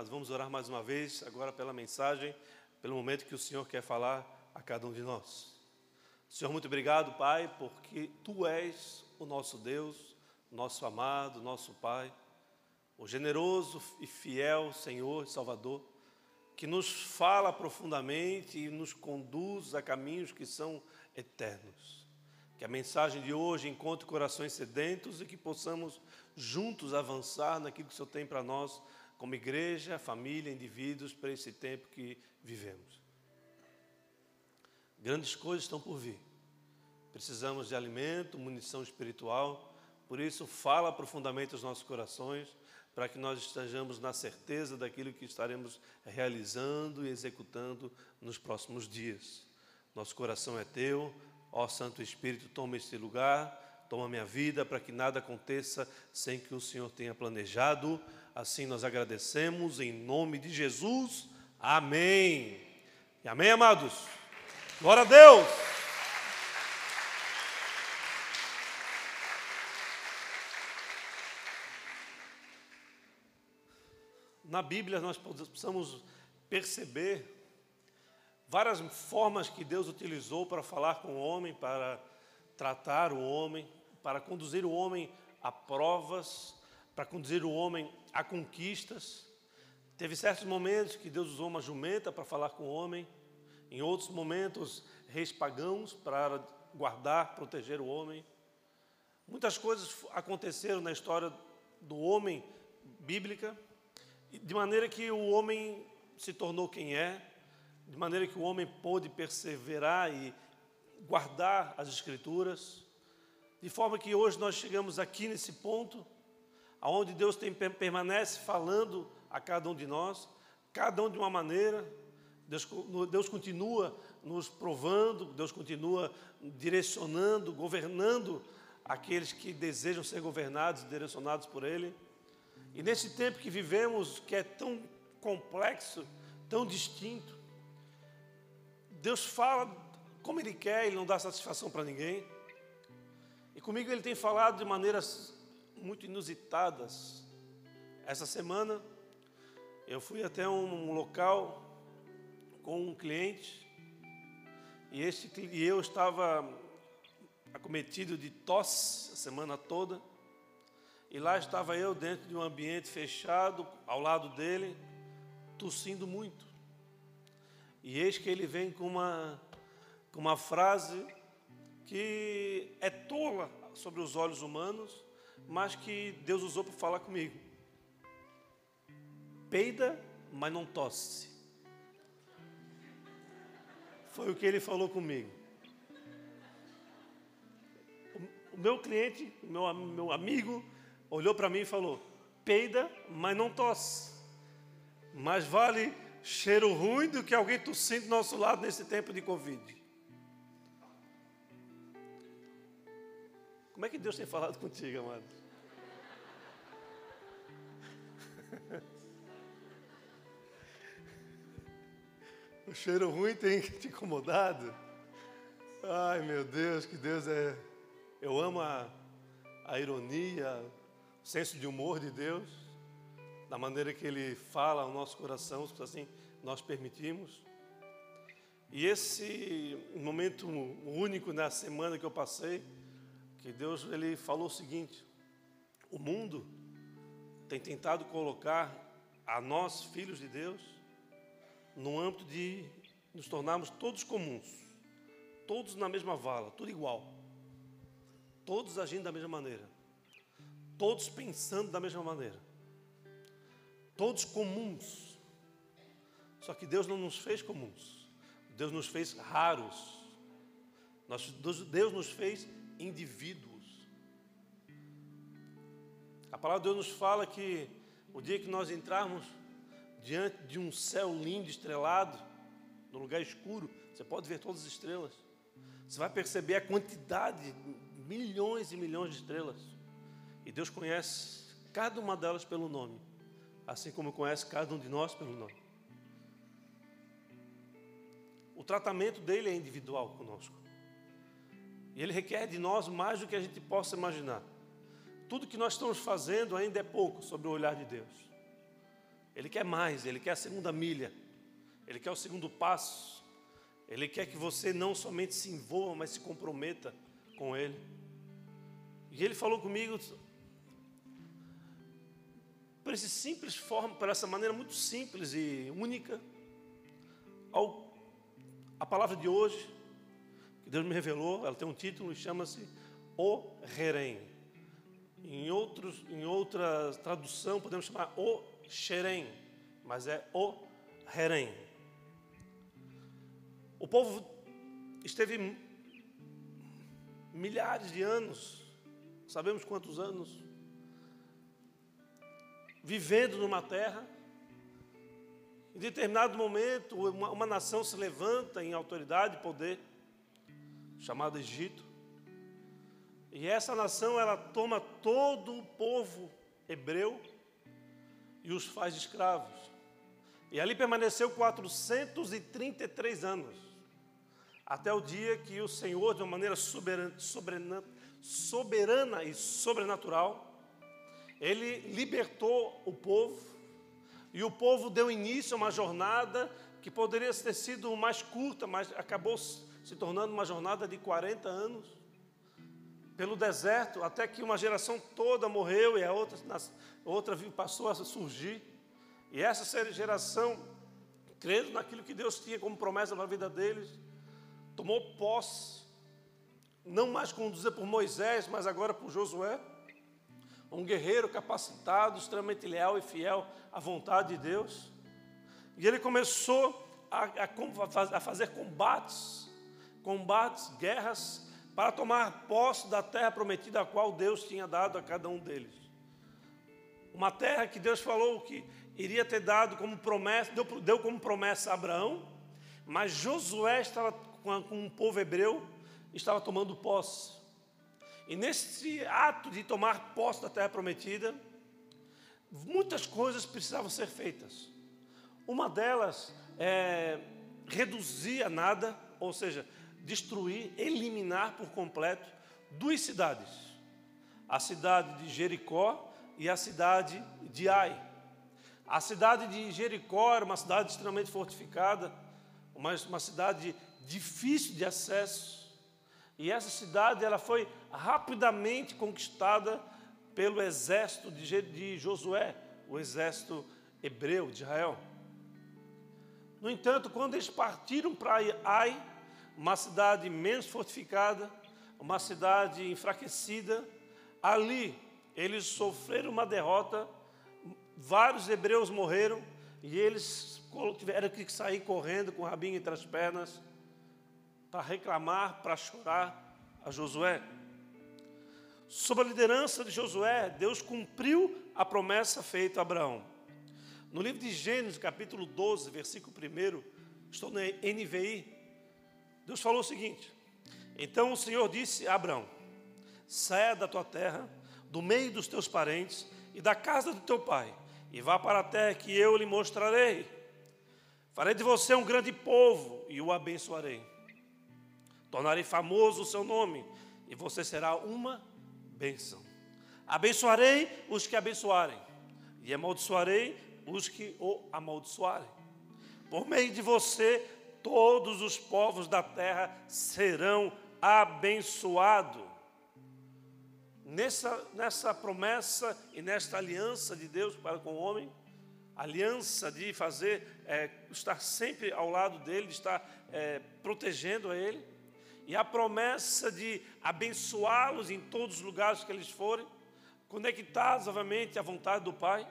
Nós vamos orar mais uma vez, agora pela mensagem, pelo momento que o Senhor quer falar a cada um de nós. Senhor, muito obrigado, Pai, porque Tu és o nosso Deus, nosso amado, nosso Pai, o generoso e fiel Senhor e Salvador, que nos fala profundamente e nos conduz a caminhos que são eternos. Que a mensagem de hoje encontre corações sedentos e que possamos juntos avançar naquilo que o Senhor tem para nós como igreja, família, indivíduos, para esse tempo que vivemos. Grandes coisas estão por vir. Precisamos de alimento, munição espiritual, por isso, fala profundamente aos nossos corações, para que nós estejamos na certeza daquilo que estaremos realizando e executando nos próximos dias. Nosso coração é teu, ó Santo Espírito, toma este lugar, toma minha vida, para que nada aconteça sem que o Senhor tenha planejado Assim nós agradecemos em nome de Jesus. Amém. E amém, amados. Glória a Deus. Na Bíblia nós precisamos perceber várias formas que Deus utilizou para falar com o homem, para tratar o homem, para conduzir o homem a provas, para conduzir o homem a conquistas. Teve certos momentos que Deus usou uma jumenta para falar com o homem, em outros momentos, reis pagãos para guardar, proteger o homem. Muitas coisas aconteceram na história do homem bíblica, de maneira que o homem se tornou quem é, de maneira que o homem pôde perseverar e guardar as Escrituras, de forma que hoje nós chegamos aqui nesse ponto aonde Deus tem, permanece falando a cada um de nós, cada um de uma maneira. Deus, Deus continua nos provando, Deus continua direcionando, governando aqueles que desejam ser governados, direcionados por Ele. E nesse tempo que vivemos, que é tão complexo, tão distinto, Deus fala como Ele quer, Ele não dá satisfação para ninguém. E comigo Ele tem falado de maneiras muito inusitadas. Essa semana eu fui até um local com um cliente e, este, e eu estava acometido de tosse a semana toda. E lá estava eu dentro de um ambiente fechado, ao lado dele, tossindo muito. E eis que ele vem com uma, com uma frase que é tola sobre os olhos humanos, mas que Deus usou para falar comigo. Peida, mas não tosse. Foi o que ele falou comigo. O meu cliente, meu, meu amigo, olhou para mim e falou: peida, mas não tosse. Mais vale cheiro ruim do que alguém tossindo do nosso lado nesse tempo de Covid. Como é que Deus tem falado contigo, amado? O cheiro ruim tem te incomodado? Ai, meu Deus, que Deus é. Eu amo a, a ironia, o senso de humor de Deus, da maneira que Ele fala ao nosso coração, assim nós permitimos. E esse momento único na semana que eu passei, que Deus ele falou o seguinte: o mundo tem tentado colocar a nós, filhos de Deus, no âmbito de nos tornarmos todos comuns, todos na mesma vala, tudo igual, todos agindo da mesma maneira, todos pensando da mesma maneira, todos comuns. Só que Deus não nos fez comuns, Deus nos fez raros, Deus nos fez indivíduos. A palavra de Deus nos fala que o dia que nós entrarmos diante de um céu lindo, estrelado, no lugar escuro, você pode ver todas as estrelas. Você vai perceber a quantidade, milhões e milhões de estrelas. E Deus conhece cada uma delas pelo nome, assim como conhece cada um de nós pelo nome. O tratamento dele é individual conosco. E ele requer de nós mais do que a gente possa imaginar. Tudo que nós estamos fazendo ainda é pouco sobre o olhar de Deus. Ele quer mais, ele quer a segunda milha, ele quer o segundo passo. Ele quer que você não somente se envolva, mas se comprometa com ele. E ele falou comigo por essa simples forma, por essa maneira muito simples e única, ao, a palavra de hoje, Deus me revelou, ela tem um título e chama-se O Herem. Em, outros, em outra tradução podemos chamar O Xerém, mas é O Herem. O povo esteve milhares de anos, sabemos quantos anos, vivendo numa terra. Em determinado momento, uma, uma nação se levanta em autoridade e poder, chamada Egito. E essa nação ela toma todo o povo hebreu e os faz escravos. E ali permaneceu 433 anos, até o dia que o Senhor, de uma maneira soberana, soberana, soberana e sobrenatural, ele libertou o povo, e o povo deu início a uma jornada que poderia ter sido mais curta, mas acabou se tornando uma jornada de 40 anos pelo deserto, até que uma geração toda morreu e a outra, outra passou a surgir. E essa geração, crendo naquilo que Deus tinha como promessa para a vida deles, tomou posse, não mais conduzida por Moisés, mas agora por Josué um guerreiro capacitado, extremamente leal e fiel à vontade de Deus. E ele começou a, a, a fazer combates, combates, guerras, para tomar posse da terra prometida, a qual Deus tinha dado a cada um deles. Uma terra que Deus falou que iria ter dado como promessa, deu, deu como promessa a Abraão, mas Josué estava com, com um povo hebreu, estava tomando posse. E nesse ato de tomar posse da terra prometida, muitas coisas precisavam ser feitas. Uma delas é reduzir a nada, ou seja, destruir, eliminar por completo duas cidades: a cidade de Jericó e a cidade de Ai. A cidade de Jericó era uma cidade extremamente fortificada, uma, uma cidade difícil de acesso. E essa cidade ela foi rapidamente conquistada pelo exército de Josué, o exército hebreu de Israel. No entanto, quando eles partiram para Ai, uma cidade menos fortificada, uma cidade enfraquecida, ali eles sofreram uma derrota, vários hebreus morreram e eles tiveram que sair correndo com o rabinho entre as pernas para reclamar, para chorar a Josué. Sob a liderança de Josué, Deus cumpriu a promessa feita a Abraão. No livro de Gênesis, capítulo 12, versículo 1, estou na NVI, Deus falou o seguinte: Então o Senhor disse a Abraão: Saia da tua terra, do meio dos teus parentes e da casa do teu pai, e vá para a terra que eu lhe mostrarei. Farei de você um grande povo e o abençoarei. Tornarei famoso o seu nome, e você será uma bênção. Abençoarei os que abençoarem, e amaldiçoarei os que o amaldiçoarem. Por meio de você, todos os povos da terra serão abençoados. Nessa, nessa promessa e nesta aliança de Deus para com o homem, aliança de fazer, é, estar sempre ao lado dele, de estar é, protegendo a ele, e a promessa de abençoá-los em todos os lugares que eles forem, conectados novamente à vontade do Pai.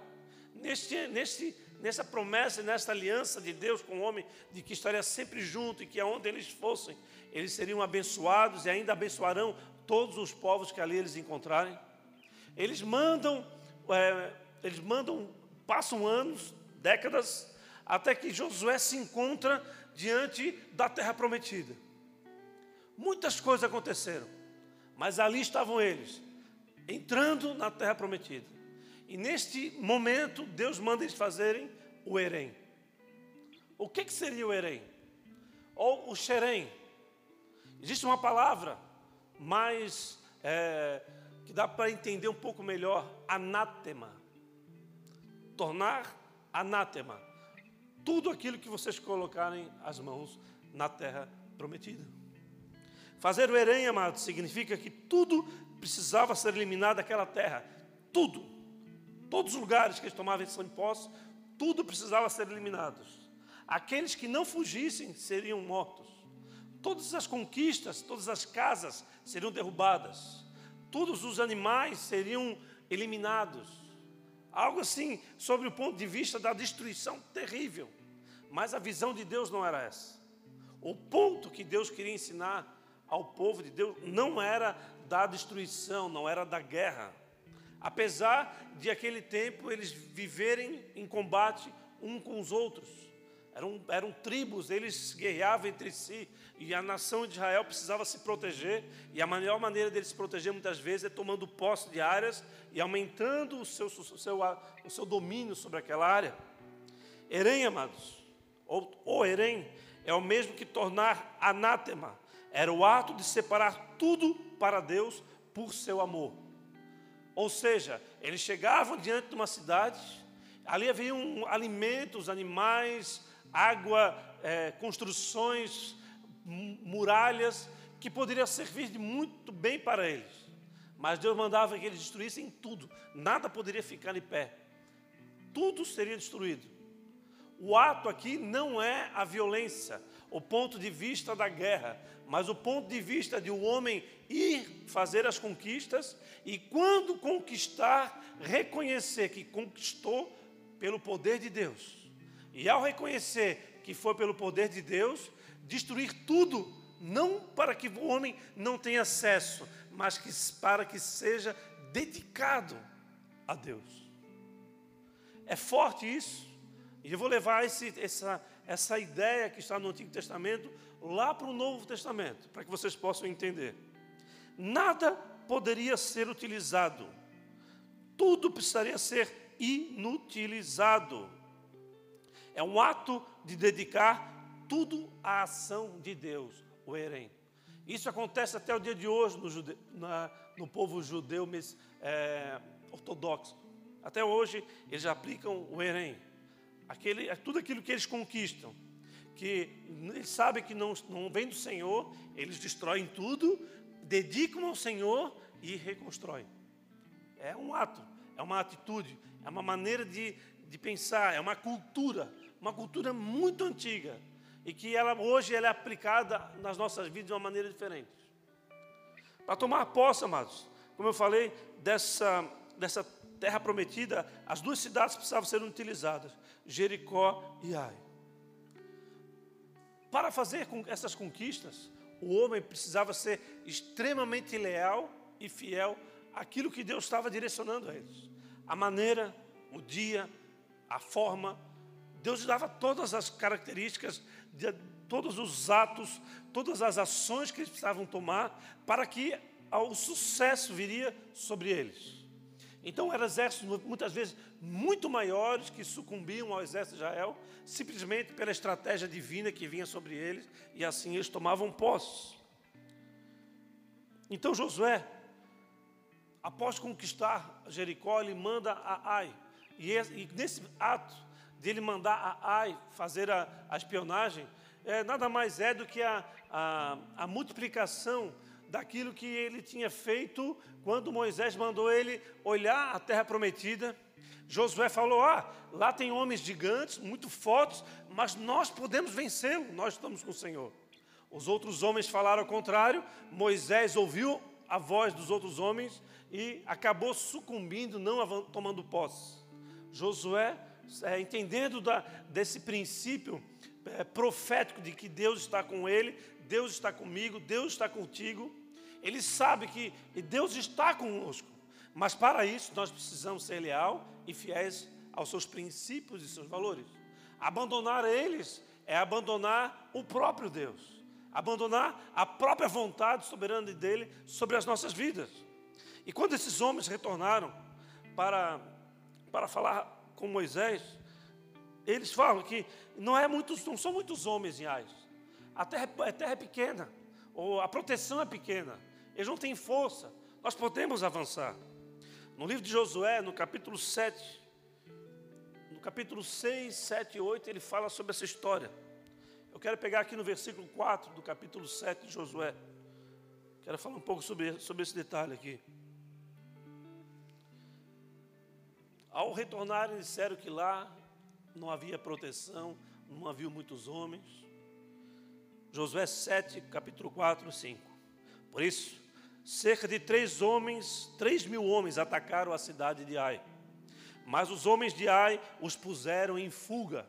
Neste, neste, nessa promessa, nessa aliança de Deus com o homem, de que estaria sempre junto e que aonde eles fossem, eles seriam abençoados e ainda abençoarão todos os povos que ali eles encontrarem. Eles mandam, é, eles mandam, passam anos, décadas, até que Josué se encontra diante da terra prometida. Muitas coisas aconteceram, mas ali estavam eles, entrando na terra prometida. E neste momento, Deus manda eles fazerem o Erém. O que, que seria o Erém? Ou o Xerém? Existe uma palavra mais é, que dá para entender um pouco melhor: anátema. Tornar anátema. Tudo aquilo que vocês colocarem as mãos na terra prometida. Fazer o Herém, amado, significa que tudo precisava ser eliminado daquela terra. Tudo. Todos os lugares que eles tomavam em posse, tudo precisava ser eliminado. Aqueles que não fugissem seriam mortos. Todas as conquistas, todas as casas seriam derrubadas. Todos os animais seriam eliminados. Algo assim, sobre o ponto de vista da destruição terrível. Mas a visão de Deus não era essa. O ponto que Deus queria ensinar ao povo de Deus não era da destruição, não era da guerra. Apesar de aquele tempo eles viverem em combate um com os outros. Eram, eram tribos, eles guerreavam entre si e a nação de Israel precisava se proteger. E a melhor maneira deles se proteger muitas vezes é tomando posse de áreas e aumentando o seu, o seu, o seu domínio sobre aquela área. Erém, amados, ou, ou é o mesmo que tornar anátema, era o ato de separar tudo para Deus por seu amor. Ou seja, eles chegavam diante de uma cidade, ali haviam alimentos, animais, água, é, construções, muralhas, que poderiam servir de muito bem para eles. Mas Deus mandava que eles destruíssem tudo, nada poderia ficar em pé, tudo seria destruído. O ato aqui não é a violência, o ponto de vista da guerra, mas o ponto de vista de um homem ir fazer as conquistas e, quando conquistar, reconhecer que conquistou pelo poder de Deus. E ao reconhecer que foi pelo poder de Deus, destruir tudo, não para que o homem não tenha acesso, mas que, para que seja dedicado a Deus. É forte isso. E eu vou levar esse, essa, essa ideia que está no Antigo Testamento lá para o Novo Testamento, para que vocês possam entender. Nada poderia ser utilizado, tudo precisaria ser inutilizado. É um ato de dedicar tudo à ação de Deus, o Erém. Isso acontece até o dia de hoje no, jude... Na... no povo judeu é... ortodoxo. Até hoje eles aplicam o Erém aquele, tudo aquilo que eles conquistam, que eles sabem que não, não vem do Senhor, eles destroem tudo, dedicam ao Senhor e reconstroem. É um ato, é uma atitude, é uma maneira de, de pensar, é uma cultura, uma cultura muito antiga e que ela, hoje ela é aplicada nas nossas vidas de uma maneira diferente. Para tomar posse, amados, como eu falei, dessa, dessa terra prometida, as duas cidades precisavam ser utilizadas, Jericó e Ai. Para fazer essas conquistas, o homem precisava ser extremamente leal e fiel àquilo que Deus estava direcionando a eles. A maneira, o dia, a forma. Deus dava todas as características, todos os atos, todas as ações que eles precisavam tomar para que o sucesso viria sobre eles. Então eram exércitos muitas vezes muito maiores que sucumbiam ao exército de Israel, simplesmente pela estratégia divina que vinha sobre eles, e assim eles tomavam posse. Então Josué, após conquistar Jericó, ele manda a Ai. E, nesse ato de ele mandar a Ai fazer a, a espionagem, é, nada mais é do que a, a, a multiplicação daquilo que ele tinha feito quando Moisés mandou ele olhar a terra prometida. Josué falou: Ah, lá tem homens gigantes, muito fortes, mas nós podemos vencê-lo, nós estamos com o Senhor. Os outros homens falaram ao contrário, Moisés ouviu a voz dos outros homens e acabou sucumbindo, não tomando posse. Josué, é, entendendo da, desse princípio é, profético de que Deus está com ele, Deus está comigo, Deus está contigo, ele sabe que Deus está conosco, mas para isso nós precisamos ser leal e fiéis aos seus princípios e seus valores. Abandonar eles é abandonar o próprio Deus, abandonar a própria vontade soberana dele sobre as nossas vidas. E quando esses homens retornaram para, para falar com Moisés, eles falam que não, é muitos, não são muitos homens em Ais. A terra, a terra é pequena, ou a proteção é pequena eles não têm força. Nós podemos avançar. No livro de Josué, no capítulo 7, no capítulo 6, 7 e 8, ele fala sobre essa história. Eu quero pegar aqui no versículo 4 do capítulo 7 de Josué. Quero falar um pouco sobre, sobre esse detalhe aqui. Ao retornarem, disseram que lá não havia proteção, não havia muitos homens. Josué 7, capítulo 4, 5. Por isso, cerca de três homens, três mil homens atacaram a cidade de Ai. Mas os homens de Ai os puseram em fuga,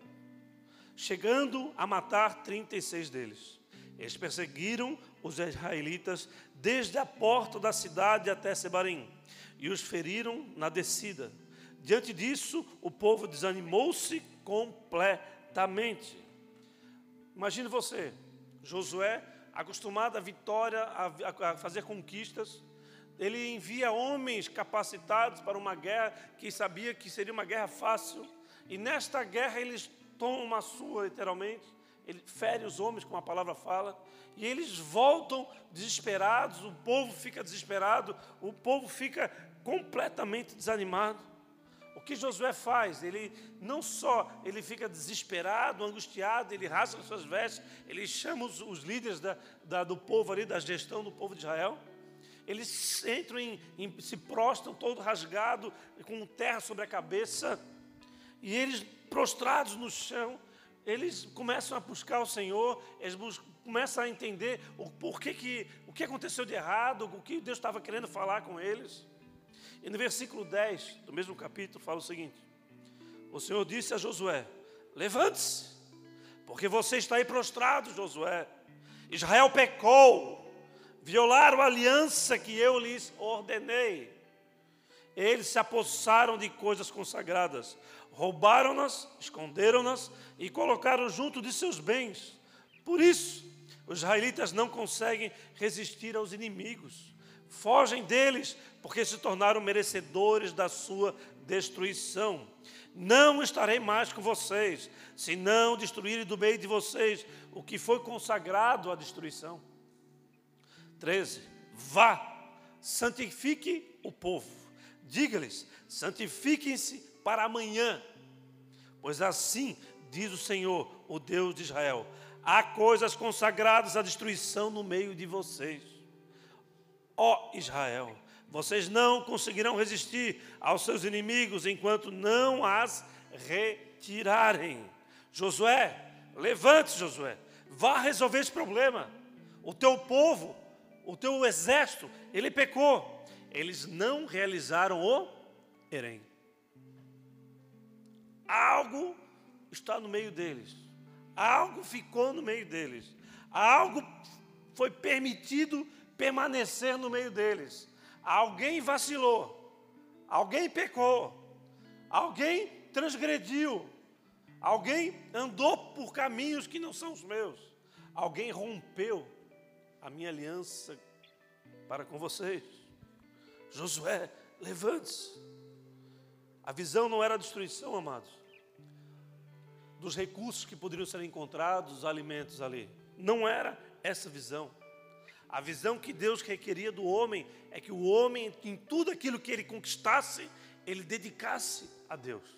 chegando a matar 36 deles. Eles perseguiram os israelitas desde a porta da cidade até Sebarim e os feriram na descida. Diante disso, o povo desanimou-se completamente. Imagine você, Josué, acostumado à vitória, a, a fazer conquistas, ele envia homens capacitados para uma guerra que sabia que seria uma guerra fácil, e nesta guerra eles tomam uma sua, literalmente, ele fere os homens, como a palavra fala, e eles voltam desesperados, o povo fica desesperado, o povo fica completamente desanimado. O que Josué faz? Ele não só ele fica desesperado, angustiado, ele rasga suas vestes, ele chama os, os líderes da, da, do povo ali, da gestão do povo de Israel. Eles entram em, em, se prostram todo rasgado, com terra sobre a cabeça, e eles prostrados no chão, eles começam a buscar o Senhor, eles buscam, começam a entender o porquê que o que aconteceu de errado, o que Deus estava querendo falar com eles. E no versículo 10 do mesmo capítulo fala o seguinte: O Senhor disse a Josué: Levante-se, porque você está aí prostrado, Josué. Israel pecou, violaram a aliança que eu lhes ordenei. Eles se apossaram de coisas consagradas, roubaram-nas, esconderam-nas e colocaram junto de seus bens. Por isso, os israelitas não conseguem resistir aos inimigos fogem deles, porque se tornaram merecedores da sua destruição. Não estarei mais com vocês, se não destruírem do meio de vocês o que foi consagrado à destruição. 13. Vá, santifique o povo. Diga-lhes: santifiquem-se para amanhã, pois assim diz o Senhor, o Deus de Israel: há coisas consagradas à destruição no meio de vocês ó Israel, vocês não conseguirão resistir aos seus inimigos enquanto não as retirarem. Josué, levante-se, Josué, vá resolver esse problema. O teu povo, o teu exército, ele pecou. Eles não realizaram o Erém. Algo está no meio deles. Algo ficou no meio deles. Algo foi permitido permanecer no meio deles. Alguém vacilou, alguém pecou, alguém transgrediu, alguém andou por caminhos que não são os meus, alguém rompeu a minha aliança para com vocês. Josué, levante-se. A visão não era a destruição, amados, dos recursos que poderiam ser encontrados, os alimentos ali. Não era essa visão. A visão que Deus requeria do homem é que o homem, em tudo aquilo que ele conquistasse, ele dedicasse a Deus.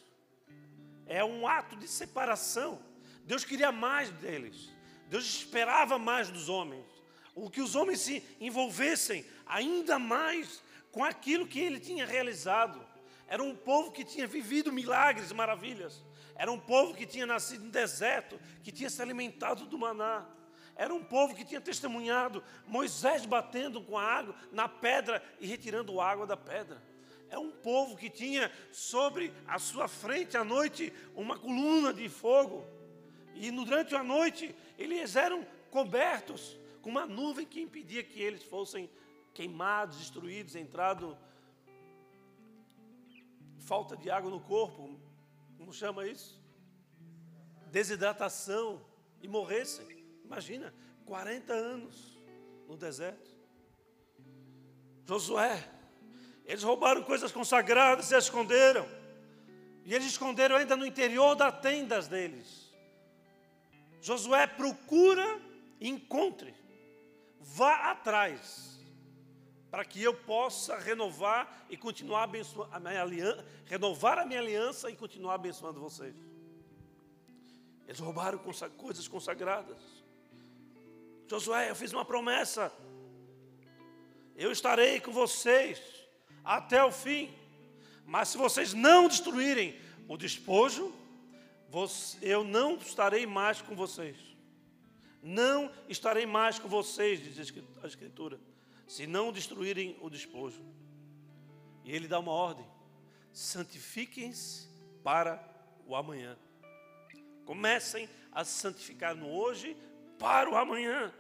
É um ato de separação. Deus queria mais deles. Deus esperava mais dos homens. O que os homens se envolvessem ainda mais com aquilo que ele tinha realizado. Era um povo que tinha vivido milagres e maravilhas. Era um povo que tinha nascido no deserto, que tinha se alimentado do maná. Era um povo que tinha testemunhado Moisés batendo com a água na pedra e retirando a água da pedra. É um povo que tinha sobre a sua frente à noite uma coluna de fogo. E durante a noite eles eram cobertos com uma nuvem que impedia que eles fossem queimados, destruídos, entrado falta de água no corpo, como chama isso? Desidratação e morressem. Imagina, 40 anos no deserto. Josué, eles roubaram coisas consagradas e esconderam. E eles esconderam ainda no interior das tendas deles. Josué procura encontre. Vá atrás. para que eu possa renovar e continuar abençoando a minha aliança, renovar a minha aliança e continuar abençoando vocês. Eles roubaram coisas consagradas. Josué, eu fiz uma promessa. Eu estarei com vocês até o fim. Mas se vocês não destruírem o despojo, eu não estarei mais com vocês. Não estarei mais com vocês, diz a Escritura, se não destruírem o despojo. E ele dá uma ordem: santifiquem-se para o amanhã. Comecem a se santificar no hoje para o amanhã.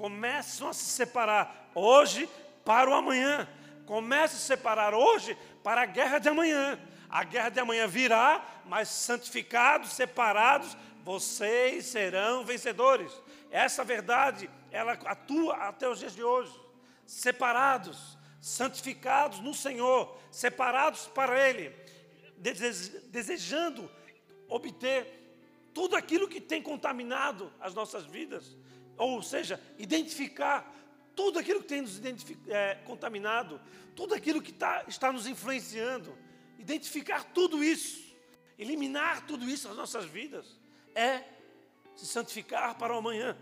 Começam a se separar hoje para o amanhã. Comece a se separar hoje para a guerra de amanhã. A guerra de amanhã virá, mas santificados, separados, vocês serão vencedores. Essa verdade, ela atua até os dias de hoje. Separados, santificados no Senhor, separados para Ele, desejando obter tudo aquilo que tem contaminado as nossas vidas, ou seja, identificar tudo aquilo que tem nos é, contaminado, tudo aquilo que tá, está nos influenciando, identificar tudo isso, eliminar tudo isso das nossas vidas, é se santificar para o amanhã,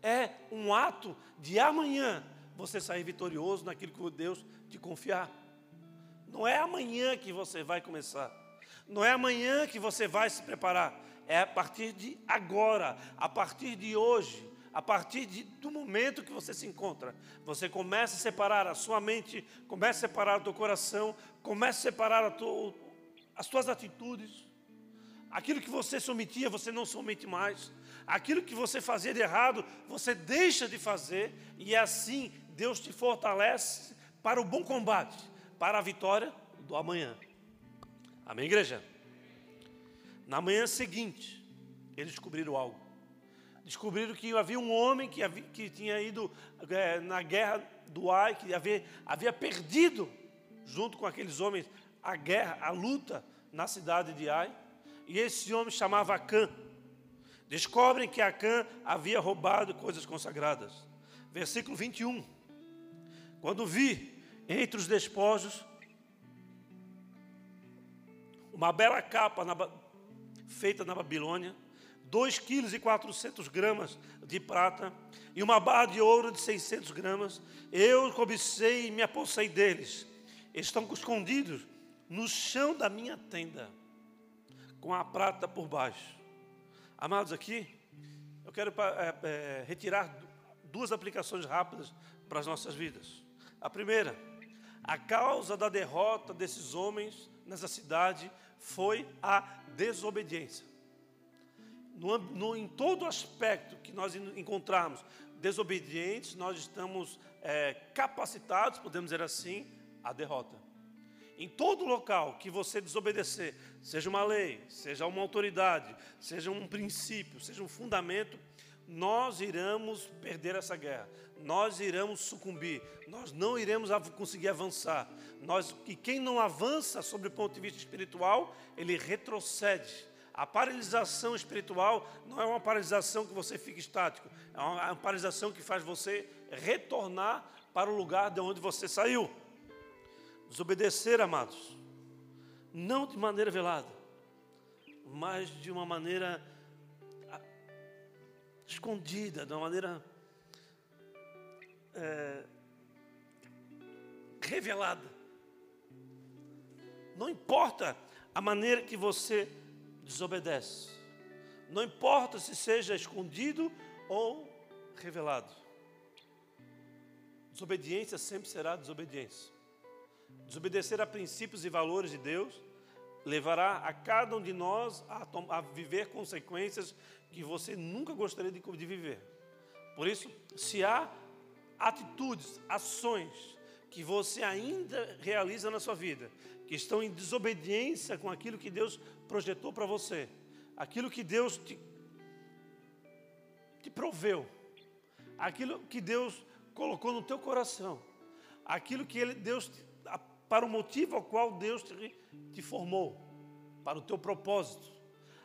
é um ato de amanhã você sair vitorioso naquilo que Deus te confiar. Não é amanhã que você vai começar, não é amanhã que você vai se preparar, é a partir de agora, a partir de hoje, a partir de, do momento que você se encontra. Você começa a separar a sua mente, começa a separar o teu coração, começa a separar a as tuas atitudes. Aquilo que você sometia, você não somete mais. Aquilo que você fazia de errado, você deixa de fazer. E assim Deus te fortalece para o bom combate, para a vitória do amanhã. Amém, igreja? Na manhã seguinte, eles descobriram algo. Descobriram que havia um homem que, havia, que tinha ido é, na guerra do Ai, que havia, havia perdido, junto com aqueles homens, a guerra, a luta na cidade de Ai. E esse homem chamava Acã. Descobrem que Acã havia roubado coisas consagradas. Versículo 21. Quando vi entre os despojos uma bela capa na, feita na Babilônia, 2 quilos e 400 gramas de prata e uma barra de ouro de 600 gramas. Eu cobicei e me apossei deles. Estão escondidos no chão da minha tenda, com a prata por baixo. Amados, aqui, eu quero é, é, retirar duas aplicações rápidas para as nossas vidas. A primeira, a causa da derrota desses homens nessa cidade foi a desobediência. No, no, em todo aspecto que nós encontrarmos desobedientes, nós estamos é, capacitados, podemos dizer assim, à derrota. Em todo local que você desobedecer, seja uma lei, seja uma autoridade, seja um princípio, seja um fundamento, nós iremos perder essa guerra, nós iremos sucumbir, nós não iremos conseguir avançar. Nós, e quem não avança sobre o ponto de vista espiritual, ele retrocede. A paralisação espiritual não é uma paralisação que você fica estático, é uma paralisação que faz você retornar para o lugar de onde você saiu. Desobedecer, amados, não de maneira velada, mas de uma maneira escondida, de uma maneira é, revelada. Não importa a maneira que você desobedece, não importa se seja escondido ou revelado. Desobediência sempre será desobediência. Desobedecer a princípios e valores de Deus levará a cada um de nós a, a viver consequências que você nunca gostaria de, de viver. Por isso, se há atitudes, ações que você ainda realiza na sua vida, que estão em desobediência com aquilo que Deus projetou para você, aquilo que Deus te, te proveu, aquilo que Deus colocou no teu coração, aquilo que ele, Deus, para o motivo ao qual Deus te, te formou, para o teu propósito,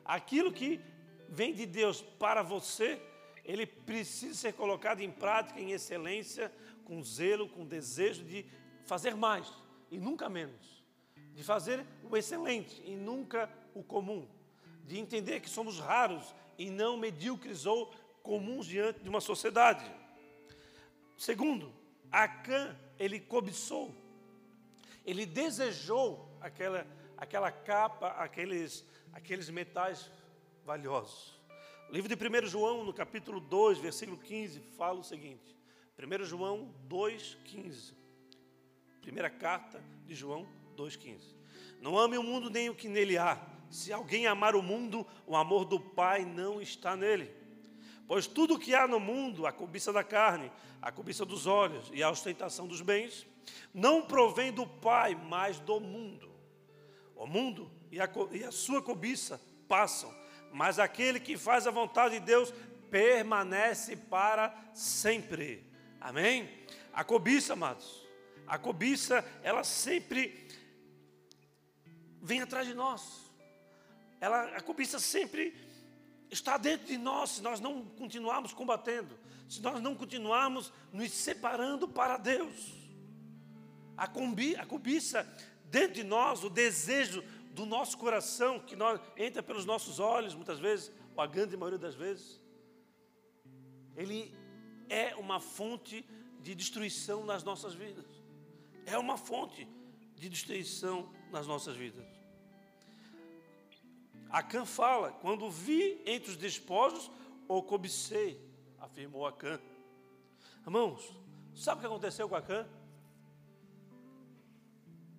aquilo que vem de Deus para você, ele precisa ser colocado em prática, em excelência, com zelo, com desejo de fazer mais e nunca menos. De fazer o excelente e nunca o comum. De entender que somos raros e não medíocres ou comuns diante de uma sociedade. Segundo, Acã, ele cobiçou, ele desejou aquela, aquela capa, aqueles, aqueles metais valiosos. O livro de 1 João, no capítulo 2, versículo 15, fala o seguinte: 1 João 2, 15. Primeira carta de João 2,15. Não ame o mundo nem o que nele há. Se alguém amar o mundo, o amor do Pai não está nele. Pois tudo o que há no mundo, a cobiça da carne, a cobiça dos olhos e a ostentação dos bens, não provém do Pai, mas do mundo. O mundo e a, e a sua cobiça passam, mas aquele que faz a vontade de Deus permanece para sempre. Amém? A cobiça, amados, a cobiça, ela sempre vem atrás de nós. Ela, a cobiça sempre está dentro de nós se nós não continuarmos combatendo, se nós não continuarmos nos separando para Deus. A, combi, a cobiça dentro de nós, o desejo do nosso coração, que nós, entra pelos nossos olhos, muitas vezes, ou a grande maioria das vezes, ele é uma fonte de destruição nas nossas vidas. É uma fonte de destruição nas nossas vidas. Acã fala: quando vi entre os despojos, o cobicei, afirmou Acã. Irmãos, sabe o que aconteceu com Acã?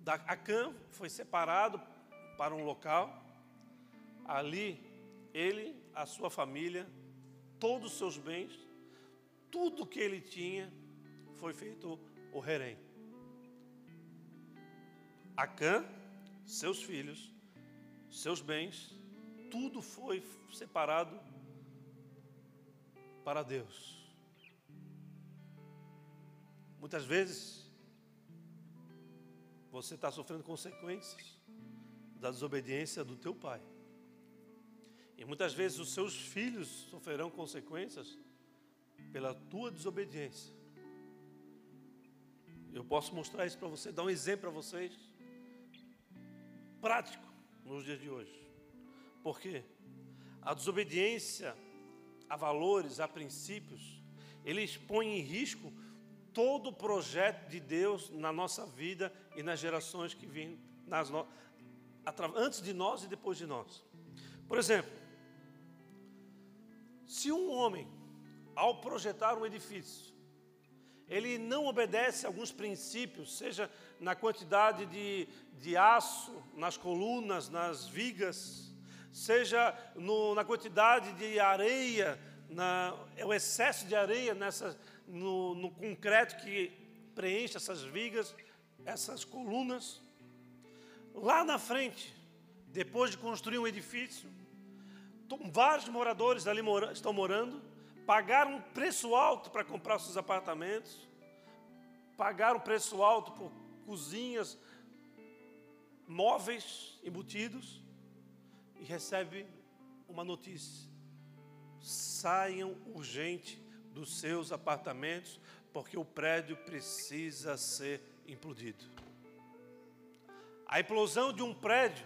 Acã foi separado para um local, ali ele, a sua família, todos os seus bens, tudo que ele tinha, foi feito o Herém. Acã, seus filhos, seus bens, tudo foi separado para Deus. Muitas vezes você está sofrendo consequências da desobediência do teu pai. E muitas vezes os seus filhos sofrerão consequências pela tua desobediência. Eu posso mostrar isso para você, dar um exemplo para vocês, prático, nos dias de hoje. Por quê? A desobediência a valores, a princípios, ele expõe em risco todo o projeto de Deus na nossa vida e nas gerações que vêm no... antes de nós e depois de nós. Por exemplo, se um homem, ao projetar um edifício, ele não obedece a alguns princípios, seja na quantidade de, de aço nas colunas, nas vigas, seja no, na quantidade de areia, na, é o excesso de areia nessa, no, no concreto que preenche essas vigas, essas colunas. Lá na frente, depois de construir um edifício, vários moradores ali mora, estão morando, pagaram um preço alto para comprar seus apartamentos, pagaram um preço alto por cozinhas, móveis embutidos, e recebe uma notícia: saiam urgente dos seus apartamentos, porque o prédio precisa ser implodido. A implosão de um prédio,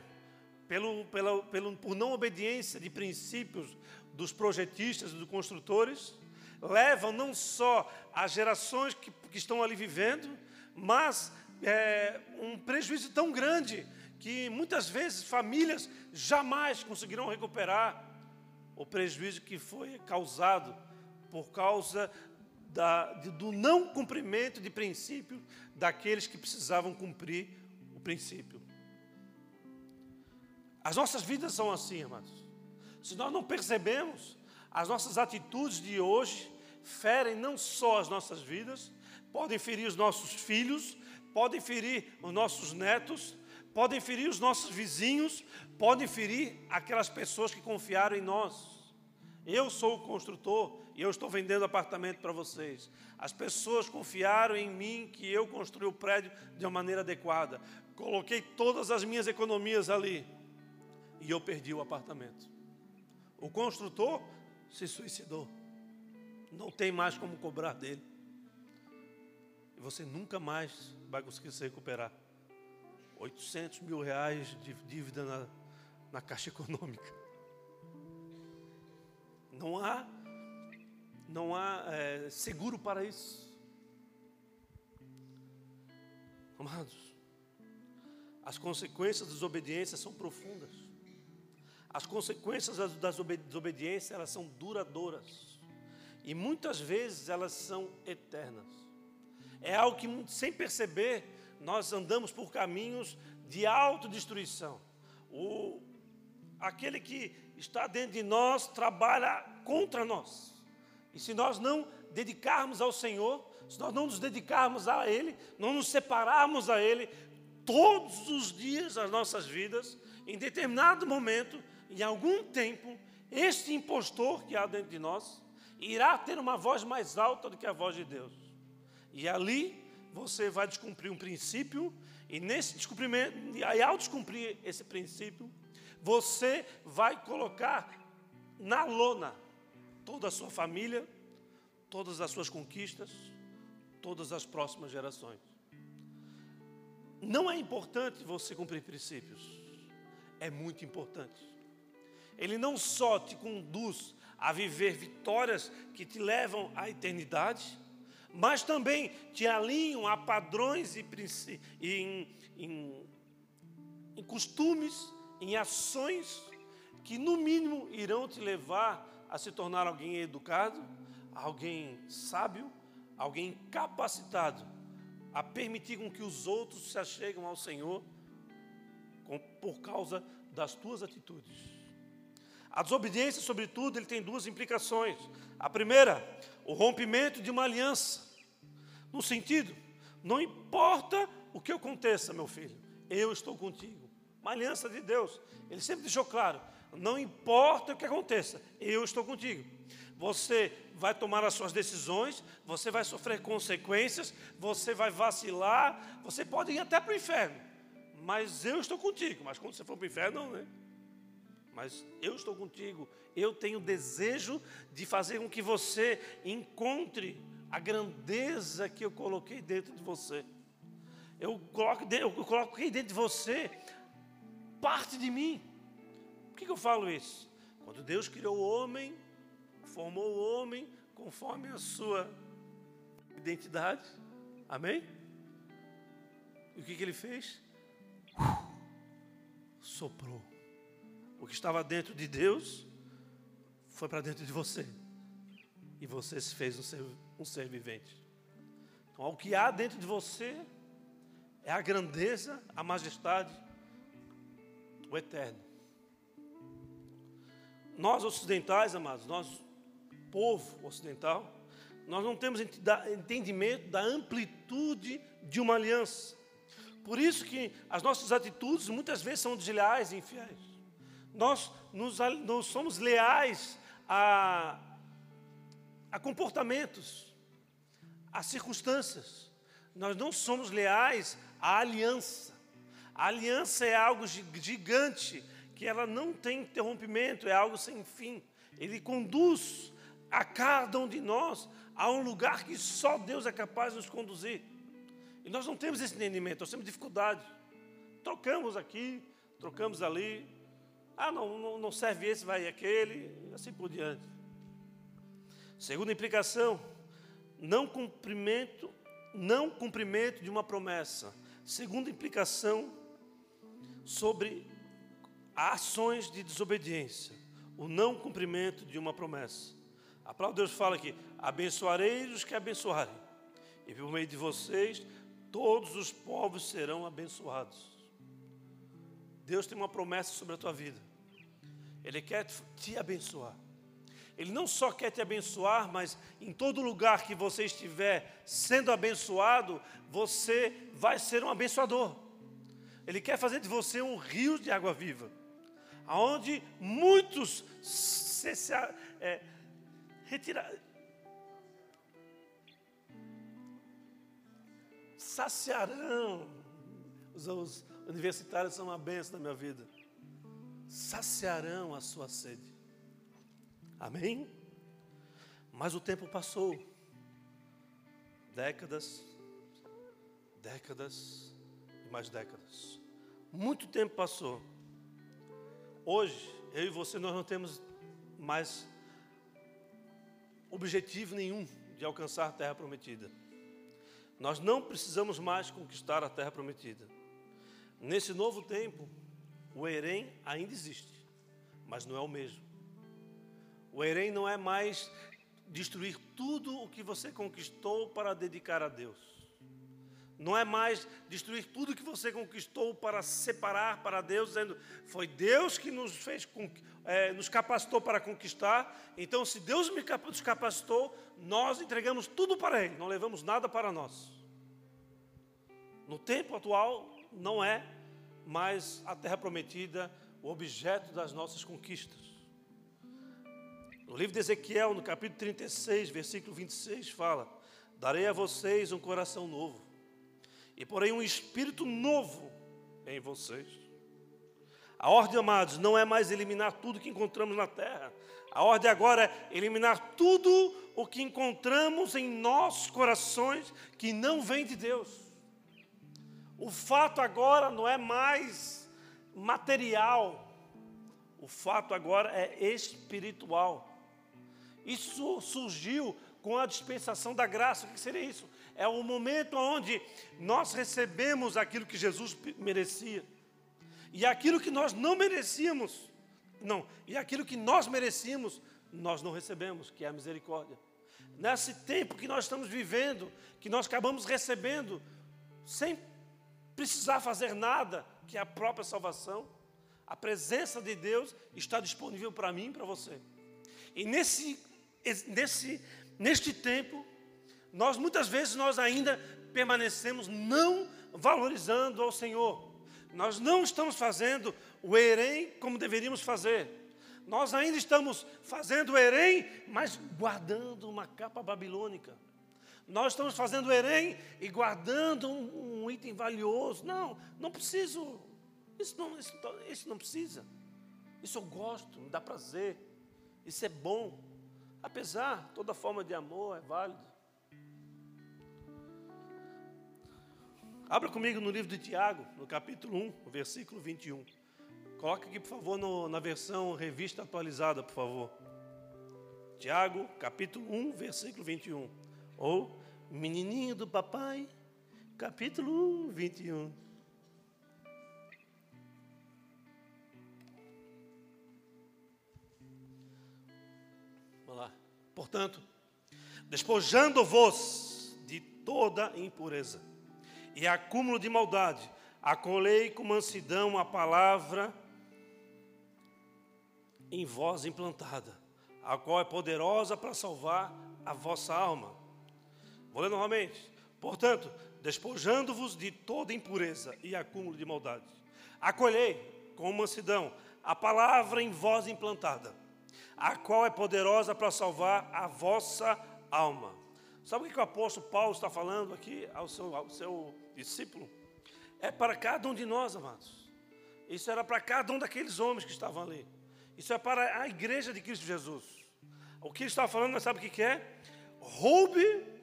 pelo, pela, pelo, por não obediência de princípios dos projetistas e dos construtores, levam não só as gerações que, que estão ali vivendo, mas é, um prejuízo tão grande que muitas vezes famílias jamais conseguirão recuperar o prejuízo que foi causado por causa da, do não cumprimento de princípios daqueles que precisavam cumprir o princípio. As nossas vidas são assim, amados. Se nós não percebemos, as nossas atitudes de hoje ferem não só as nossas vidas, podem ferir os nossos filhos, podem ferir os nossos netos, podem ferir os nossos vizinhos, podem ferir aquelas pessoas que confiaram em nós. Eu sou o construtor e eu estou vendendo apartamento para vocês. As pessoas confiaram em mim que eu construí o prédio de uma maneira adequada. Coloquei todas as minhas economias ali e eu perdi o apartamento. O construtor se suicidou. não tem mais como cobrar dele. E você nunca mais vai conseguir se recuperar. 800 mil reais de dívida na, na Caixa Econômica. Não há, não há é, seguro para isso. Amados, as consequências da desobediência são profundas. As consequências da desobediência elas são duradouras. E muitas vezes elas são eternas. É algo que, sem perceber, nós andamos por caminhos de autodestruição. O, aquele que está dentro de nós trabalha contra nós. E se nós não dedicarmos ao Senhor, se nós não nos dedicarmos a Ele, não nos separarmos a Ele, todos os dias das nossas vidas, em determinado momento, em algum tempo, este impostor que há dentro de nós irá ter uma voz mais alta do que a voz de Deus. E ali você vai descumprir um princípio, e nesse descumprimento, e ao descumprir esse princípio, você vai colocar na lona toda a sua família, todas as suas conquistas, todas as próximas gerações. Não é importante você cumprir princípios, é muito importante. Ele não só te conduz a viver vitórias que te levam à eternidade, mas também te alinham a padrões e em, em, em costumes, em ações que no mínimo irão te levar a se tornar alguém educado, alguém sábio, alguém capacitado a permitir com que os outros se acheguem ao Senhor por causa das tuas atitudes. A desobediência, sobretudo, ele tem duas implicações. A primeira, o rompimento de uma aliança. No sentido, não importa o que aconteça, meu filho, eu estou contigo. Uma aliança de Deus. Ele sempre deixou claro: não importa o que aconteça, eu estou contigo. Você vai tomar as suas decisões, você vai sofrer consequências, você vai vacilar, você pode ir até para o inferno. Mas eu estou contigo. Mas quando você for para o inferno, não, né? Mas eu estou contigo. Eu tenho desejo de fazer com que você encontre a grandeza que eu coloquei dentro de você. Eu, coloco, coloquei dentro de você parte de mim. Por que, que eu falo isso? Quando Deus criou o homem, formou o homem conforme a sua identidade. Amém? E o que, que ele fez? soprou. O que estava dentro de Deus foi para dentro de você. E você se fez um ser, um ser vivente. Então, o que há dentro de você é a grandeza, a majestade, o eterno. Nós ocidentais, amados, nós povo ocidental, nós não temos entendimento da amplitude de uma aliança. Por isso que as nossas atitudes muitas vezes são desleais e infiéis. Nós, nos, nós somos leais a, a comportamentos, a circunstâncias. Nós não somos leais à aliança. A aliança é algo gigante, que ela não tem interrompimento, é algo sem fim. Ele conduz a cada um de nós a um lugar que só Deus é capaz de nos conduzir. E nós não temos esse entendimento, nós temos dificuldade. Trocamos aqui, trocamos ali. Ah, não, não, serve esse, vai aquele, assim por diante. Segunda implicação, não cumprimento, não cumprimento de uma promessa. Segunda implicação sobre ações de desobediência, o não cumprimento de uma promessa. A palavra de Deus fala aqui: abençoarei os que abençoarem, e por meio de vocês todos os povos serão abençoados. Deus tem uma promessa sobre a tua vida. Ele quer te abençoar. Ele não só quer te abençoar, mas em todo lugar que você estiver sendo abençoado, você vai ser um abençoador. Ele quer fazer de você um rio de água viva, aonde muitos se, se, é, retirar. Saciarão. Os, os universitários são uma benção na minha vida. Saciarão a sua sede. Amém? Mas o tempo passou. Décadas, décadas e mais décadas. Muito tempo passou. Hoje, eu e você, nós não temos mais objetivo nenhum de alcançar a terra prometida. Nós não precisamos mais conquistar a terra prometida. Nesse novo tempo, o Erém ainda existe, mas não é o mesmo. O Erém não é mais destruir tudo o que você conquistou para dedicar a Deus. Não é mais destruir tudo que você conquistou para separar para Deus, dizendo foi Deus que nos fez, é, nos capacitou para conquistar. Então, se Deus nos capacitou, nós entregamos tudo para Ele, não levamos nada para nós. No tempo atual, não é mais a terra prometida o objeto das nossas conquistas. No livro de Ezequiel, no capítulo 36, versículo 26, fala: Darei a vocês um coração novo, e porém um espírito novo em vocês. A ordem, amados, não é mais eliminar tudo que encontramos na terra. A ordem agora é eliminar tudo o que encontramos em nossos corações que não vem de Deus. O fato agora não é mais material, o fato agora é espiritual. Isso surgiu com a dispensação da graça. O que seria isso? É o momento onde nós recebemos aquilo que Jesus merecia. E aquilo que nós não merecíamos, não, e aquilo que nós merecíamos, nós não recebemos, que é a misericórdia. Nesse tempo que nós estamos vivendo, que nós acabamos recebendo, sem precisar fazer nada, que é a própria salvação, a presença de Deus está disponível para mim e para você. E nesse nesse, neste tempo, nós muitas vezes nós ainda permanecemos não valorizando ao Senhor. Nós não estamos fazendo o Erém como deveríamos fazer. Nós ainda estamos fazendo o Erém, mas guardando uma capa babilônica. Nós estamos fazendo Erém e guardando um, um item valioso. Não, não preciso. Isso não, isso, isso não precisa. Isso eu gosto, me dá prazer. Isso é bom. Apesar, toda forma de amor é válida. Abra comigo no livro de Tiago, no capítulo 1, versículo 21. Coloque aqui, por favor, no, na versão revista atualizada, por favor. Tiago, capítulo 1, versículo 21. Ou Menininho do Papai, capítulo 1, 21. Portanto, despojando-vos de toda impureza e acúmulo de maldade, acolhei com mansidão a palavra em vós implantada, a qual é poderosa para salvar a vossa alma. Vou ler novamente. Portanto, despojando-vos de toda impureza e acúmulo de maldade, acolhei com mansidão a palavra em vós implantada a qual é poderosa para salvar a vossa alma. Sabe o que o apóstolo Paulo está falando aqui ao seu, ao seu discípulo? É para cada um de nós, amados. Isso era para cada um daqueles homens que estavam ali. Isso é para a igreja de Cristo Jesus. O que ele está falando, mas sabe o que é? Roube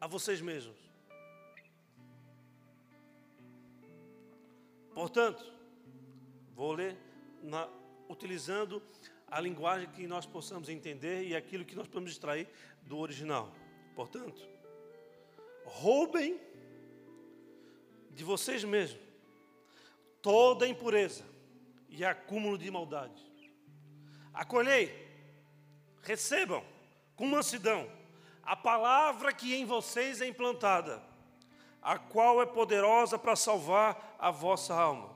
a vocês mesmos. Portanto, vou ler na, utilizando a linguagem que nós possamos entender e aquilo que nós podemos extrair do original. Portanto, roubem de vocês mesmos toda impureza e acúmulo de maldade. Acolhei, recebam com mansidão a palavra que em vocês é implantada, a qual é poderosa para salvar a vossa alma.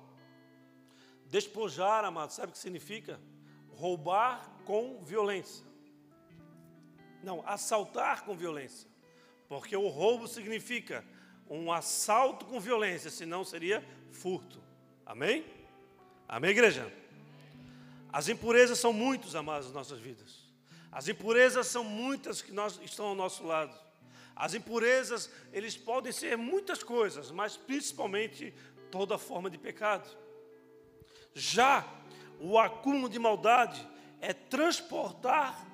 Despojar, amado, sabe o que significa? roubar com violência. Não, assaltar com violência. Porque o roubo significa um assalto com violência, senão seria furto. Amém? Amém, igreja? As impurezas são muitas, amados, nas nossas vidas. As impurezas são muitas que nós estão ao nosso lado. As impurezas, eles podem ser muitas coisas, mas principalmente toda forma de pecado. Já o acúmulo de maldade é transportar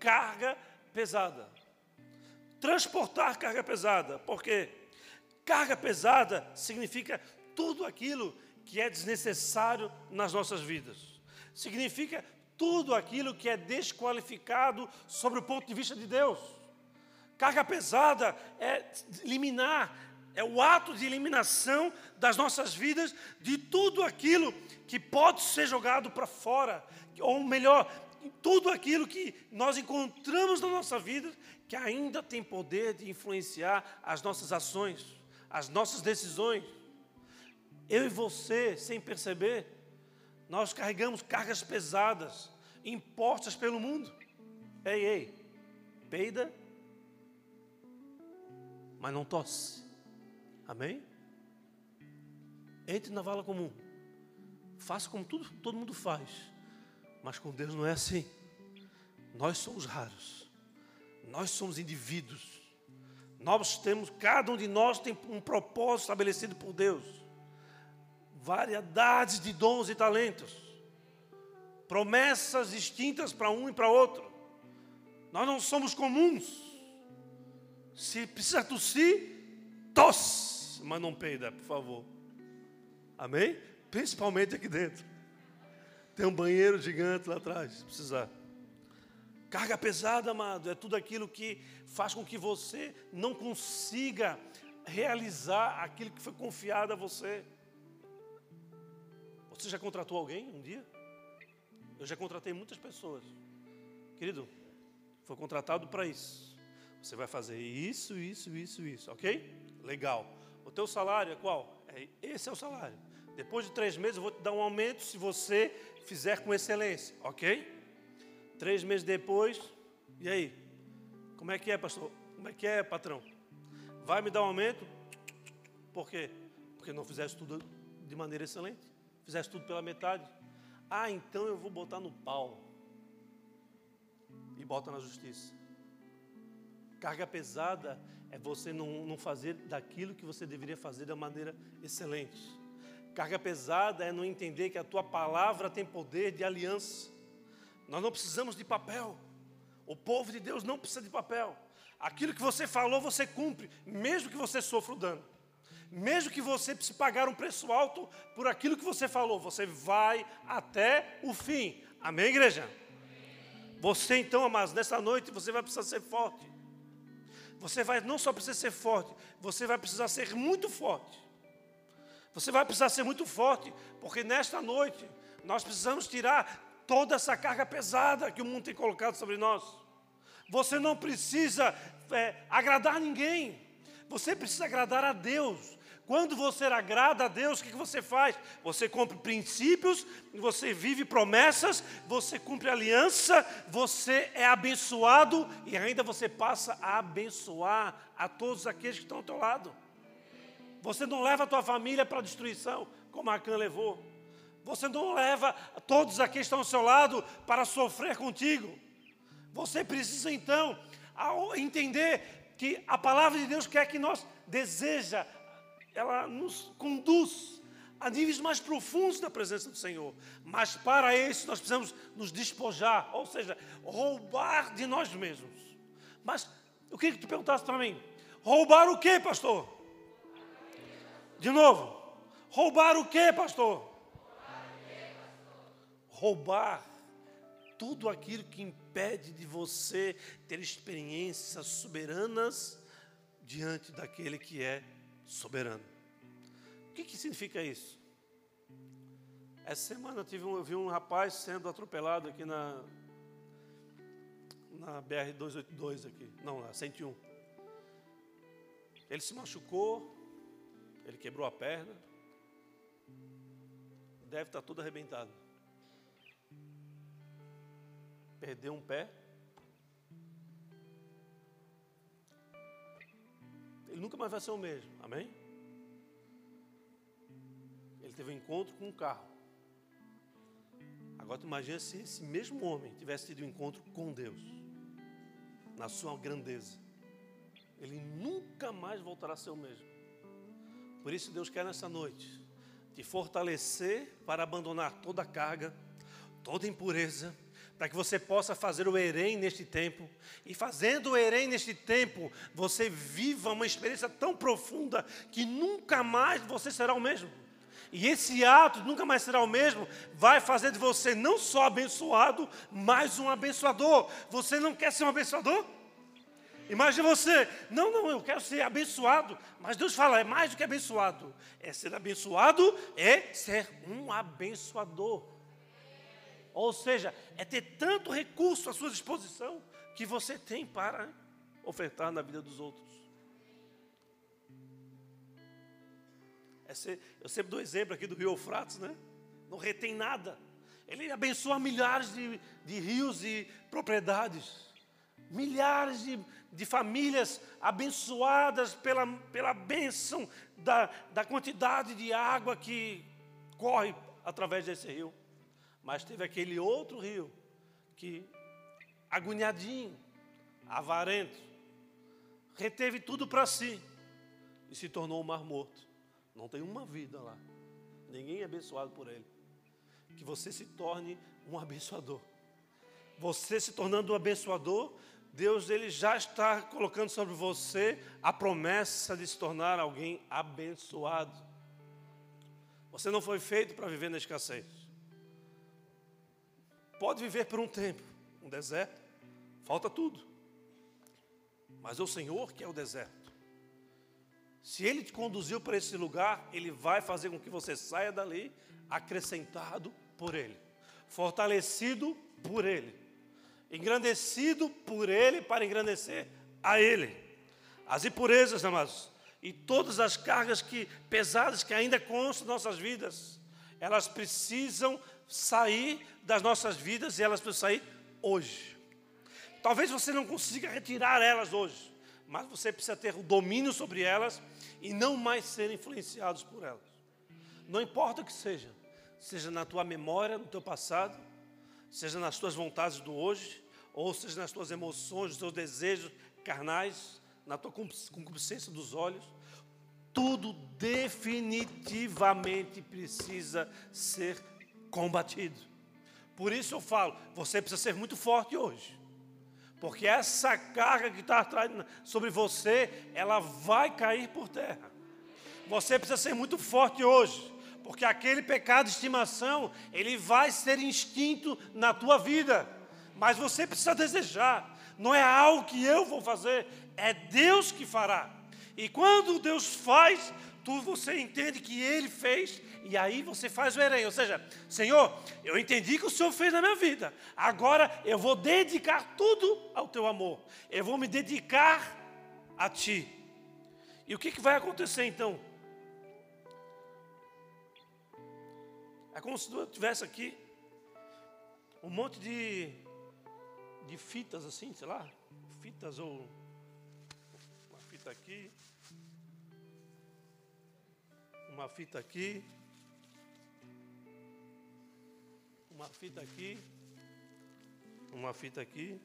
carga pesada. Transportar carga pesada. Por quê? Carga pesada significa tudo aquilo que é desnecessário nas nossas vidas. Significa tudo aquilo que é desqualificado sobre o ponto de vista de Deus. Carga pesada é eliminar, é o ato de eliminação das nossas vidas de tudo aquilo que pode ser jogado para fora, ou melhor, tudo aquilo que nós encontramos na nossa vida que ainda tem poder de influenciar as nossas ações, as nossas decisões. Eu e você, sem perceber, nós carregamos cargas pesadas impostas pelo mundo. Ei, ei, peida, mas não tosse. Amém? Entre na vala comum. Faça como tudo, todo mundo faz. Mas com Deus não é assim. Nós somos raros. Nós somos indivíduos. Nós temos, cada um de nós tem um propósito estabelecido por Deus. Variedades de dons e talentos. Promessas distintas para um e para outro. Nós não somos comuns. Se precisa tossir, tosse, mas não peida, por favor. Amém? Principalmente aqui dentro. Tem um banheiro gigante lá atrás, se precisar. Carga pesada, amado, é tudo aquilo que faz com que você não consiga realizar aquilo que foi confiado a você. Você já contratou alguém um dia? Eu já contratei muitas pessoas. Querido, foi contratado para isso. Você vai fazer isso, isso, isso, isso, ok? Legal. O teu salário é qual? É, esse é o salário. Depois de três meses eu vou te dar um aumento se você fizer com excelência, ok? Três meses depois, e aí? Como é que é, pastor? Como é que é, patrão? Vai me dar um aumento? Por quê? Porque não fizeste tudo de maneira excelente. Fizeste tudo pela metade. Ah, então eu vou botar no pau. E bota na justiça. Carga pesada é você não, não fazer daquilo que você deveria fazer da maneira excelente. Carga pesada é não entender que a tua palavra tem poder de aliança. Nós não precisamos de papel. O povo de Deus não precisa de papel. Aquilo que você falou, você cumpre, mesmo que você sofra o dano. Mesmo que você precise pagar um preço alto por aquilo que você falou, você vai até o fim. Amém, igreja? Você então, amados, nessa noite você vai precisar ser forte. Você vai não só precisar ser forte, você vai precisar ser muito forte. Você vai precisar ser muito forte, porque nesta noite nós precisamos tirar toda essa carga pesada que o mundo tem colocado sobre nós. Você não precisa é, agradar ninguém, você precisa agradar a Deus. Quando você agrada a Deus, o que você faz? Você cumpre princípios, você vive promessas, você cumpre aliança, você é abençoado e ainda você passa a abençoar a todos aqueles que estão ao teu lado. Você não leva a tua família para a destruição, como Acã levou. Você não leva todos aqueles que estão ao seu lado para sofrer contigo. Você precisa então entender que a palavra de Deus quer que nós deseja, ela nos conduz a níveis mais profundos da presença do Senhor. Mas para isso nós precisamos nos despojar, ou seja, roubar de nós mesmos. Mas o que tu perguntaste para mim? Roubar o que, pastor? De novo. Roubar o que, pastor? Roubar tudo aquilo que impede de você ter experiências soberanas diante daquele que é soberano. O que, que significa isso? Essa semana eu, tive um, eu vi um rapaz sendo atropelado aqui na, na BR-282 aqui, não, na 101. Ele se machucou, ele quebrou a perna. Deve estar todo arrebentado. Perdeu um pé. Ele nunca mais vai ser o mesmo. Amém? Ele teve um encontro com um carro. Agora tu imagina se esse mesmo homem tivesse tido um encontro com Deus. Na sua grandeza. Ele nunca mais voltará a ser o mesmo. Por isso Deus quer nessa noite te fortalecer para abandonar toda carga, toda impureza, para que você possa fazer o Erém neste tempo. E fazendo o Erém neste tempo, você viva uma experiência tão profunda que nunca mais você será o mesmo. E esse ato nunca mais será o mesmo, vai fazer de você não só abençoado, mas um abençoador. Você não quer ser um abençoador? Imagine você, não, não, eu quero ser abençoado, mas Deus fala, é mais do que abençoado. É ser abençoado, é ser um abençoador. Ou seja, é ter tanto recurso à sua disposição que você tem para ofertar na vida dos outros. É eu sempre dou exemplo aqui do rio Eufrates, né? Não retém nada. Ele abençoa milhares de, de rios e propriedades. Milhares de, de famílias abençoadas pela, pela bênção da, da quantidade de água que corre através desse rio. Mas teve aquele outro rio que, agoniadinho, avarento, reteve tudo para si e se tornou um mar morto. Não tem uma vida lá. Ninguém é abençoado por ele. Que você se torne um abençoador. Você se tornando um abençoador, Deus ele já está colocando sobre você a promessa de se tornar alguém abençoado. Você não foi feito para viver na escassez. Pode viver por um tempo, um deserto, falta tudo. Mas o Senhor que é o deserto. Se Ele te conduziu para esse lugar, Ele vai fazer com que você saia dali acrescentado por Ele, fortalecido por Ele, engrandecido por Ele para engrandecer a Ele. As impurezas, amados, e todas as cargas que, pesadas que ainda constam em nossas vidas, elas precisam sair das nossas vidas e elas precisam sair hoje. Talvez você não consiga retirar elas hoje, mas você precisa ter o domínio sobre elas e não mais ser influenciados por elas. Não importa o que seja, seja na tua memória, no teu passado, seja nas tuas vontades do hoje, ou seja nas tuas emoções, nos teus desejos carnais, na tua concupiscência dos olhos, tudo definitivamente precisa ser combatido. Por isso eu falo, você precisa ser muito forte hoje. Porque essa carga que está sobre você, ela vai cair por terra. Você precisa ser muito forte hoje. Porque aquele pecado de estimação, ele vai ser instinto na tua vida. Mas você precisa desejar. Não é algo que eu vou fazer, é Deus que fará. E quando Deus faz, tu você entende que Ele fez e aí você faz o Erém. Ou seja, Senhor, eu entendi que o Senhor fez na minha vida. Agora eu vou dedicar tudo ao teu amor. Eu vou me dedicar a ti. E o que, que vai acontecer então? É como se eu tivesse aqui um monte de, de fitas assim, sei lá, fitas ou uma fita aqui, uma fita aqui, uma fita aqui, uma fita aqui,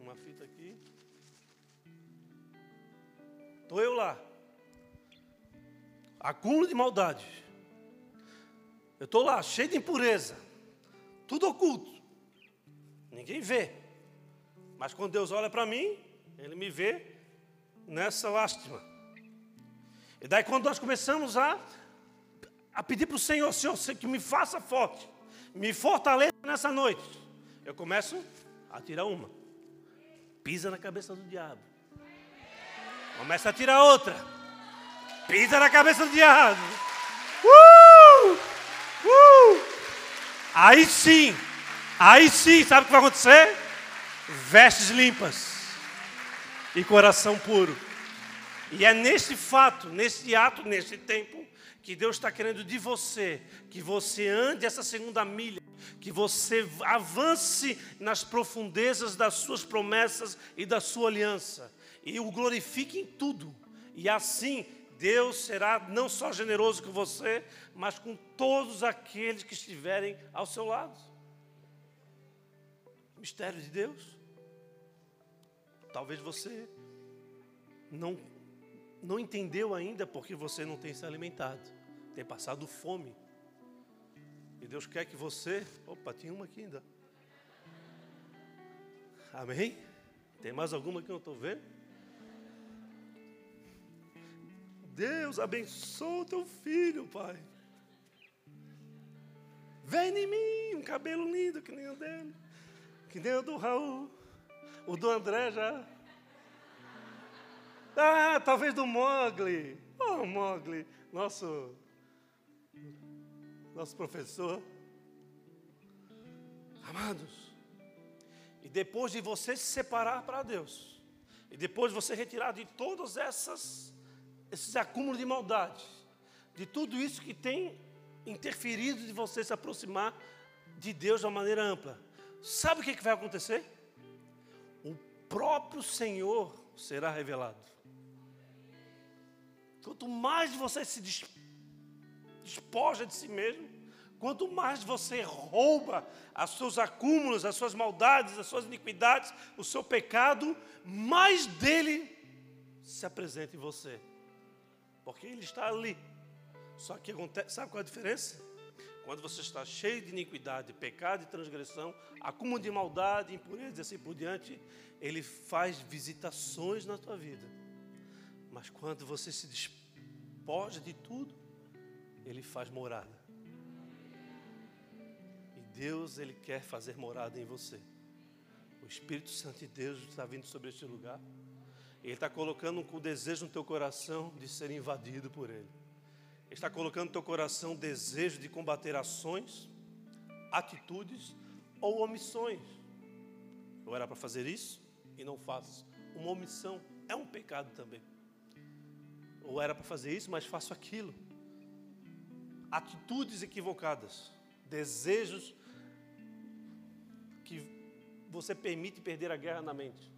uma fita aqui. Estou eu lá. Acúmulo de maldade. Eu estou lá, cheio de impureza. Tudo oculto. Ninguém vê. Mas quando Deus olha para mim, Ele me vê nessa lástima. E daí quando nós começamos a a pedir para o Senhor, Senhor, que me faça forte, me fortaleça nessa noite. Eu começo a tirar uma, pisa na cabeça do diabo. Começa a tirar outra, pisa na cabeça do diabo. Uh! Uh! Aí sim, aí sim, sabe o que vai acontecer? Vestes limpas e coração puro. E é nesse fato, nesse ato, nesse tempo, que Deus está querendo de você, que você ande essa segunda milha, que você avance nas profundezas das suas promessas e da sua aliança, e o glorifique em tudo. E assim Deus será não só generoso com você, mas com todos aqueles que estiverem ao seu lado. Mistério de Deus. Talvez você não não entendeu ainda porque você não tem se alimentado, tem passado fome. E Deus quer que você. Opa, tinha uma aqui ainda. Amém? Tem mais alguma que eu não estou vendo? Deus abençoe o teu filho, Pai. Vem em mim, um cabelo lindo que nem o dele, que nem o do Raul, o do André já. Ah, talvez do Mogli. Oh, Mogli, nosso, nosso professor. Amados, e depois de você se separar para Deus, e depois de você retirar de todos essas, esses acúmulos de maldade, de tudo isso que tem interferido de você se aproximar de Deus de uma maneira ampla, sabe o que, que vai acontecer? O próprio Senhor será revelado. Quanto mais você se despoja de si mesmo, quanto mais você rouba os seus acúmulos, as suas maldades, as suas iniquidades, o seu pecado, mais dele se apresenta em você. Porque ele está ali. Só que acontece, sabe qual é a diferença? Quando você está cheio de iniquidade, pecado e transgressão, acúmulo de maldade, impureza e assim por diante, ele faz visitações na tua vida. Mas quando você se despoja de tudo, ele faz morada. E Deus, ele quer fazer morada em você. O Espírito Santo de Deus está vindo sobre este lugar. Ele está colocando o desejo no teu coração de ser invadido por Ele. Ele está colocando no teu coração o desejo de combater ações, atitudes ou omissões. Eu era para fazer isso e não faço. Uma omissão é um pecado também ou era para fazer isso, mas faço aquilo. Atitudes equivocadas, desejos que você permite perder a guerra na mente,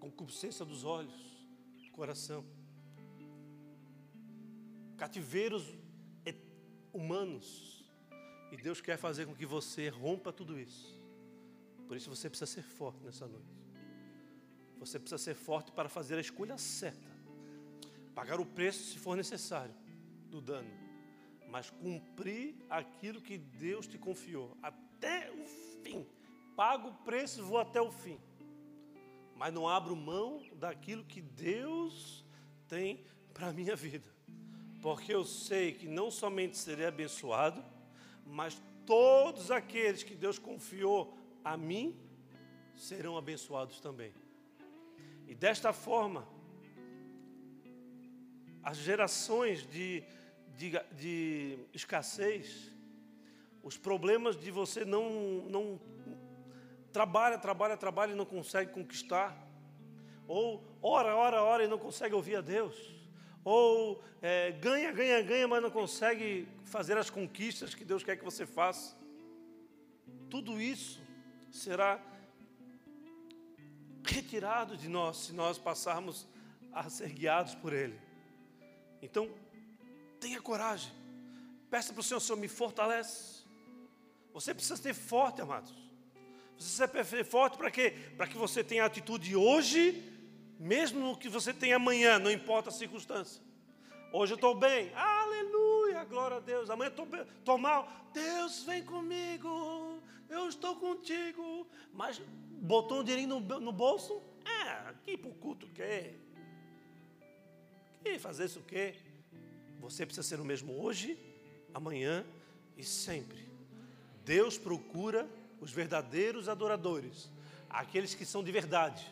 concupiscência dos olhos, coração, cativeiros humanos. E Deus quer fazer com que você rompa tudo isso. Por isso você precisa ser forte nessa noite. Você precisa ser forte para fazer a escolha certa pagar o preço se for necessário do dano, mas cumprir aquilo que Deus te confiou até o fim. Pago o preço e vou até o fim. Mas não abro mão daquilo que Deus tem para a minha vida. Porque eu sei que não somente serei abençoado, mas todos aqueles que Deus confiou a mim serão abençoados também. E desta forma, as gerações de, de, de escassez, os problemas de você não, não trabalha, trabalha, trabalha e não consegue conquistar, ou ora, ora, ora e não consegue ouvir a Deus, ou é, ganha, ganha, ganha, mas não consegue fazer as conquistas que Deus quer que você faça. Tudo isso será retirado de nós se nós passarmos a ser guiados por Ele. Então, tenha coragem. Peça para o Senhor, Senhor, me fortalece. Você precisa ser forte, amados. Você precisa ser forte para quê? Para que você tenha atitude hoje, mesmo que você tem amanhã, não importa a circunstância. Hoje eu estou bem, aleluia, glória a Deus. Amanhã estou, estou mal, Deus vem comigo, eu estou contigo. Mas botou um dinheirinho no, no bolso? É, aqui para o culto, quer? E fazer isso o quê? Você precisa ser o mesmo hoje, amanhã e sempre. Deus procura os verdadeiros adoradores, aqueles que são de verdade,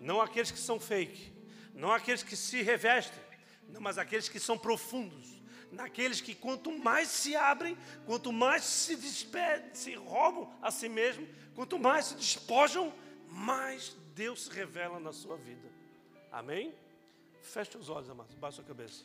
não aqueles que são fake, não aqueles que se revestem, não, mas aqueles que são profundos, naqueles que quanto mais se abrem, quanto mais se despedem, se roubam a si mesmo, quanto mais se despojam, mais Deus se revela na sua vida. Amém? Feche os olhos, amados. Baixa a cabeça.